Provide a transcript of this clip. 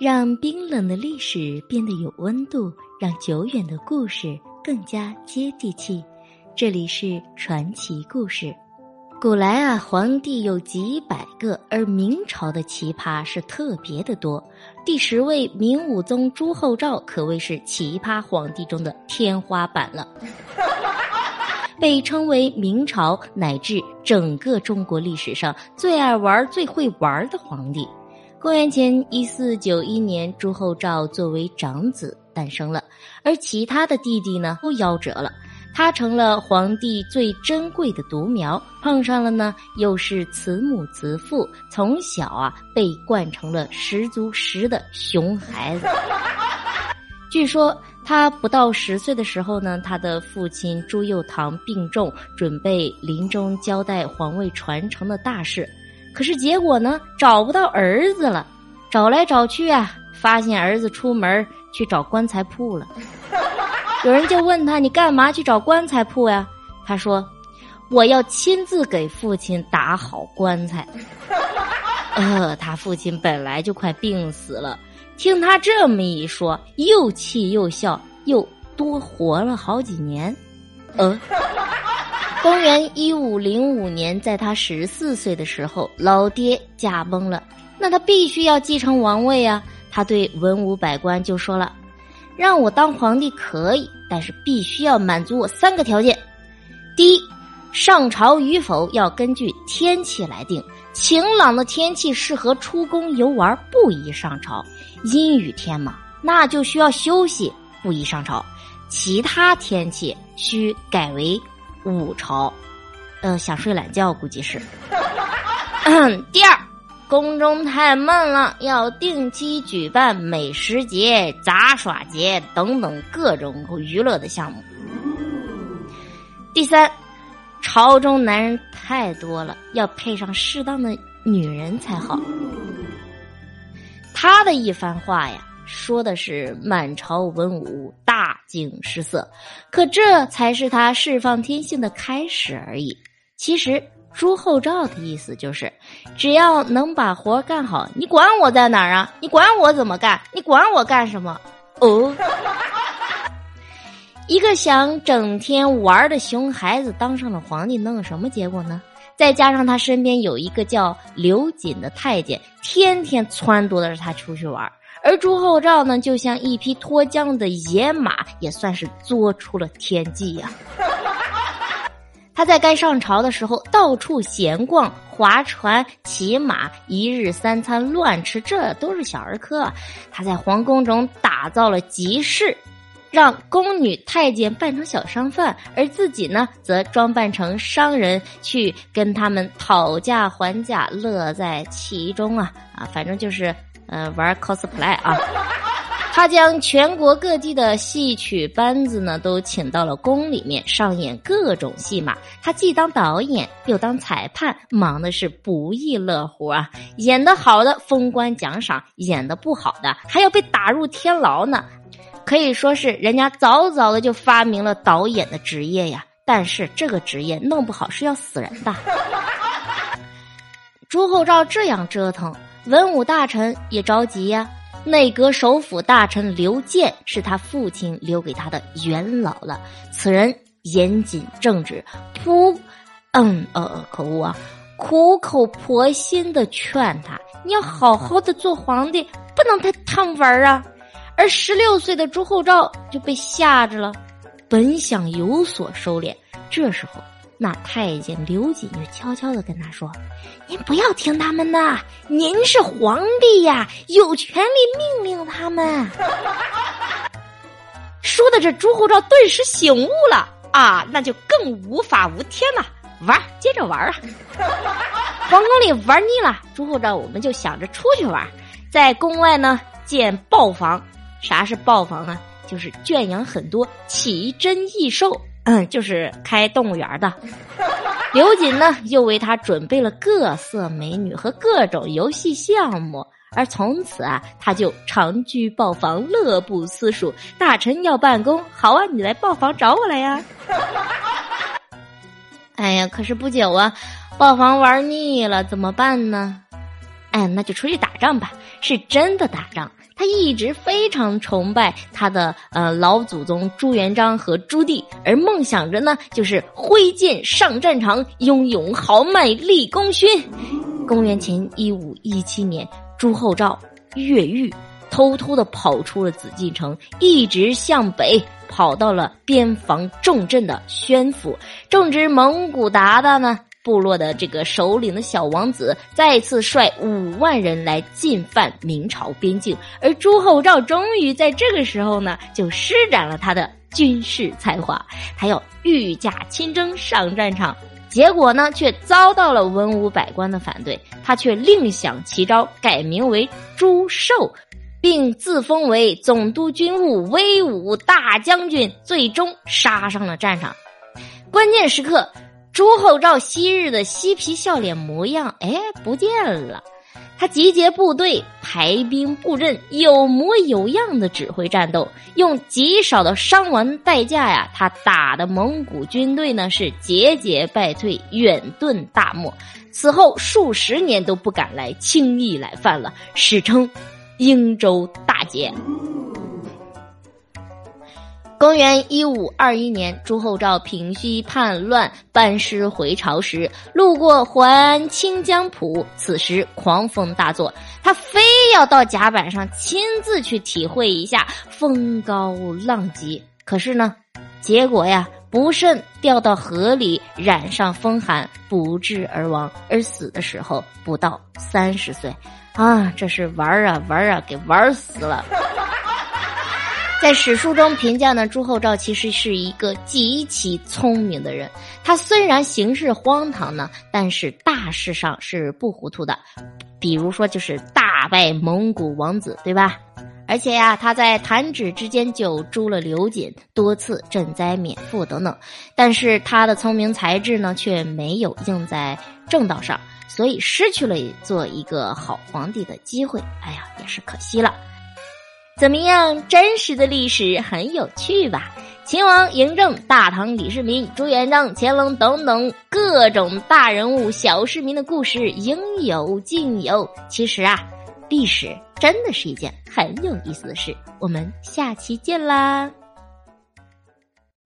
让冰冷的历史变得有温度，让久远的故事更加接地气。这里是传奇故事。古来啊，皇帝有几百个，而明朝的奇葩是特别的多。第十位明武宗朱厚照可谓是奇葩皇帝中的天花板了，被称为明朝乃至整个中国历史上最爱玩、最会玩的皇帝。公元前一四九一年，朱厚照作为长子诞生了，而其他的弟弟呢都夭折了，他成了皇帝最珍贵的独苗。碰上了呢，又是慈母慈父，从小啊被惯成了十足十的熊孩子。据说他不到十岁的时候呢，他的父亲朱佑樘病重，准备临终交代皇位传承的大事。可是结果呢？找不到儿子了，找来找去啊，发现儿子出门去找棺材铺了。有人就问他：“你干嘛去找棺材铺呀？”他说：“我要亲自给父亲打好棺材。”呃，他父亲本来就快病死了，听他这么一说，又气又笑，又多活了好几年。呃。公元一五零五年，在他十四岁的时候，老爹驾崩了，那他必须要继承王位啊！他对文武百官就说了：“让我当皇帝可以，但是必须要满足我三个条件。第一，上朝与否要根据天气来定，晴朗的天气适合出宫游玩，不宜上朝；阴雨天嘛，那就需要休息，不宜上朝。其他天气需改为。”五朝，呃，想睡懒觉，估计是。第二，宫中太闷了，要定期举办美食节、杂耍节等等各种娱乐的项目。第三，朝中男人太多了，要配上适当的女人才好。他的一番话呀。说的是满朝文武大惊失色，可这才是他释放天性的开始而已。其实朱厚照的意思就是，只要能把活干好，你管我在哪儿啊？你管我怎么干？你管我干什么？哦，一个想整天玩的熊孩子当上了皇帝，能有什么结果呢？再加上他身边有一个叫刘瑾的太监，天天撺掇着他出去玩。而朱厚照呢，就像一匹脱缰的野马，也算是作出了天际呀。他在该上朝的时候，到处闲逛、划船、骑马，一日三餐乱吃，这都是小儿科。他在皇宫中打造了集市，让宫女、太监扮成小商贩，而自己呢，则装扮成商人，去跟他们讨价还价，乐在其中啊！啊，反正就是。呃，玩 cosplay 啊，他将全国各地的戏曲班子呢都请到了宫里面上演各种戏码。他既当导演又当裁判，忙的是不亦乐乎啊！演得好的封官奖赏，演得不好的还要被打入天牢呢。可以说是人家早早的就发明了导演的职业呀。但是这个职业弄不好是要死人的。朱厚照这样折腾。文武大臣也着急呀。内阁首辅大臣刘健是他父亲留给他的元老了。此人严谨正直，苦，嗯呃可恶啊，苦口婆心的劝他，你要好好的做皇帝，不能太贪玩啊。而十六岁的朱厚照就被吓着了，本想有所收敛，这时候。那太监刘瑾就悄悄的跟他说：“您不要听他们的，您是皇帝呀，有权利命令他们。”说的这朱厚照顿时醒悟了啊，那就更无法无天了，玩，接着玩啊！皇宫里玩腻了，朱厚照我们就想着出去玩，在宫外呢建豹房。啥是豹房啊？就是圈养很多奇珍异兽。嗯，就是开动物园的。刘瑾呢，又为他准备了各色美女和各种游戏项目，而从此啊，他就长居豹房，乐不思蜀。大臣要办公，好啊，你来豹房找我来呀。哎呀，可是不久啊，豹房玩腻了，怎么办呢？哎，那就出去打仗吧，是真的打仗。他一直非常崇拜他的呃老祖宗朱元璋和朱棣，而梦想着呢，就是挥剑上战场，拥有豪迈立功勋。公元前一五一七年，朱厚照越狱，偷偷的跑出了紫禁城，一直向北跑到了边防重镇的宣府，正值蒙古鞑靼呢。部落的这个首领的小王子再次率五万人来进犯明朝边境，而朱厚照终于在这个时候呢，就施展了他的军事才华，他要御驾亲征上战场，结果呢，却遭到了文武百官的反对，他却另想奇招，改名为朱寿，并自封为总督军务威武大将军，最终杀上了战场，关键时刻。朱厚照昔日的嬉皮笑脸模样，哎，不见了。他集结部队，排兵布阵，有模有样的指挥战斗，用极少的伤亡代价呀，他打的蒙古军队呢是节节败退，远遁大漠。此后数十年都不敢来轻易来犯了，史称英州大捷。公元一五二一年，朱厚照平息叛乱，班师回朝时，路过还清江浦，此时狂风大作，他非要到甲板上亲自去体会一下风高浪急。可是呢，结果呀，不慎掉到河里，染上风寒，不治而亡。而死的时候不到三十岁，啊，这是玩啊玩啊，给玩死了。在史书中评价呢，朱厚照其实是一个极其聪明的人。他虽然行事荒唐呢，但是大事上是不糊涂的。比如说，就是大败蒙古王子，对吧？而且呀，他在弹指之间就诛了刘瑾，多次赈灾免赋等等。但是他的聪明才智呢，却没有用在正道上，所以失去了做一个好皇帝的机会。哎呀，也是可惜了。怎么样？真实的历史很有趣吧？秦王嬴政、大唐李世民、朱元璋、乾隆等等各种大人物、小市民的故事应有尽有。其实啊，历史真的是一件很有意思的事。我们下期见啦！